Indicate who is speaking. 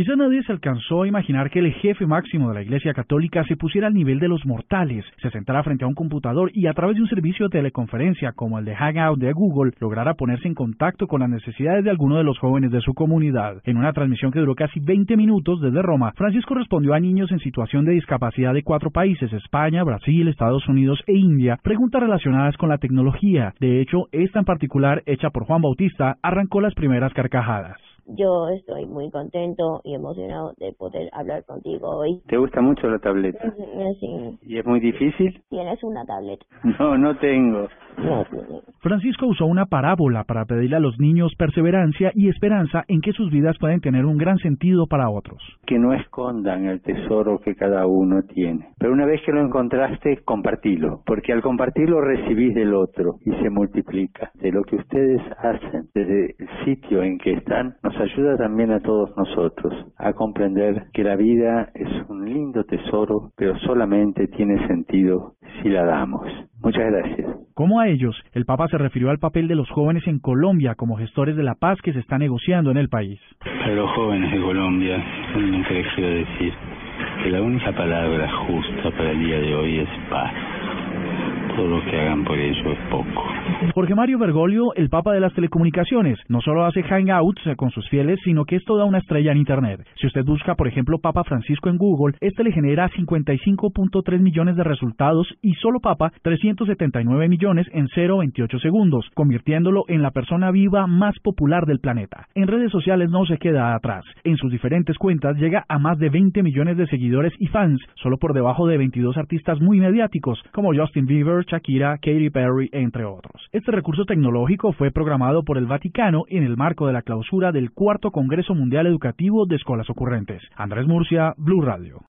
Speaker 1: Quizá nadie se alcanzó a imaginar que el jefe máximo de la Iglesia Católica se pusiera al nivel de los mortales, se sentara frente a un computador y a través de un servicio de teleconferencia como el de Hangout de Google lograra ponerse en contacto con las necesidades de algunos de los jóvenes de su comunidad. En una transmisión que duró casi 20 minutos desde Roma, Francisco respondió a niños en situación de discapacidad de cuatro países, España, Brasil, Estados Unidos e India, preguntas relacionadas con la tecnología. De hecho, esta en particular, hecha por Juan Bautista, arrancó las primeras carcajadas.
Speaker 2: Yo estoy muy contento y emocionado de poder hablar contigo hoy.
Speaker 3: ¿Te gusta mucho la tableta?
Speaker 2: Sí.
Speaker 3: ¿Y es muy difícil?
Speaker 2: ¿Tienes una tableta?
Speaker 3: No, no tengo.
Speaker 2: No,
Speaker 1: Francisco usó una parábola para pedirle a los niños perseverancia y esperanza en que sus vidas pueden tener un gran sentido para otros.
Speaker 3: Que no escondan el tesoro que cada uno tiene. Pero una vez que lo encontraste, compartilo. Porque al compartirlo recibís del otro y se multiplica. De lo que ustedes hacen desde el sitio en que están, nos ayuda también a todos nosotros a comprender que la vida es un lindo tesoro, pero solamente tiene sentido si la damos. Muchas gracias.
Speaker 1: Como a ellos, el Papa se refirió al papel de los jóvenes en Colombia como gestores de la paz que se está negociando en el país.
Speaker 4: Para los jóvenes de Colombia, solamente les quiero decir que la única palabra justa para el día de hoy es paz. Todo lo que hagan por ello es poco.
Speaker 1: Jorge Mario Bergoglio, el Papa de las Telecomunicaciones, no solo hace hangouts con sus fieles, sino que es toda una estrella en Internet. Si usted busca, por ejemplo, Papa Francisco en Google, este le genera 55.3 millones de resultados y solo Papa 379 millones en 0.28 segundos, convirtiéndolo en la persona viva más popular del planeta. En redes sociales no se queda atrás. En sus diferentes cuentas llega a más de 20 millones de seguidores y fans, solo por debajo de 22 artistas muy mediáticos como Justin Bieber, Shakira, Katy Perry, entre otros. Este recurso tecnológico fue programado por el Vaticano en el marco de la clausura del Cuarto Congreso Mundial Educativo de Escuelas Ocurrentes. Andrés Murcia, Blue Radio.